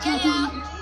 加油！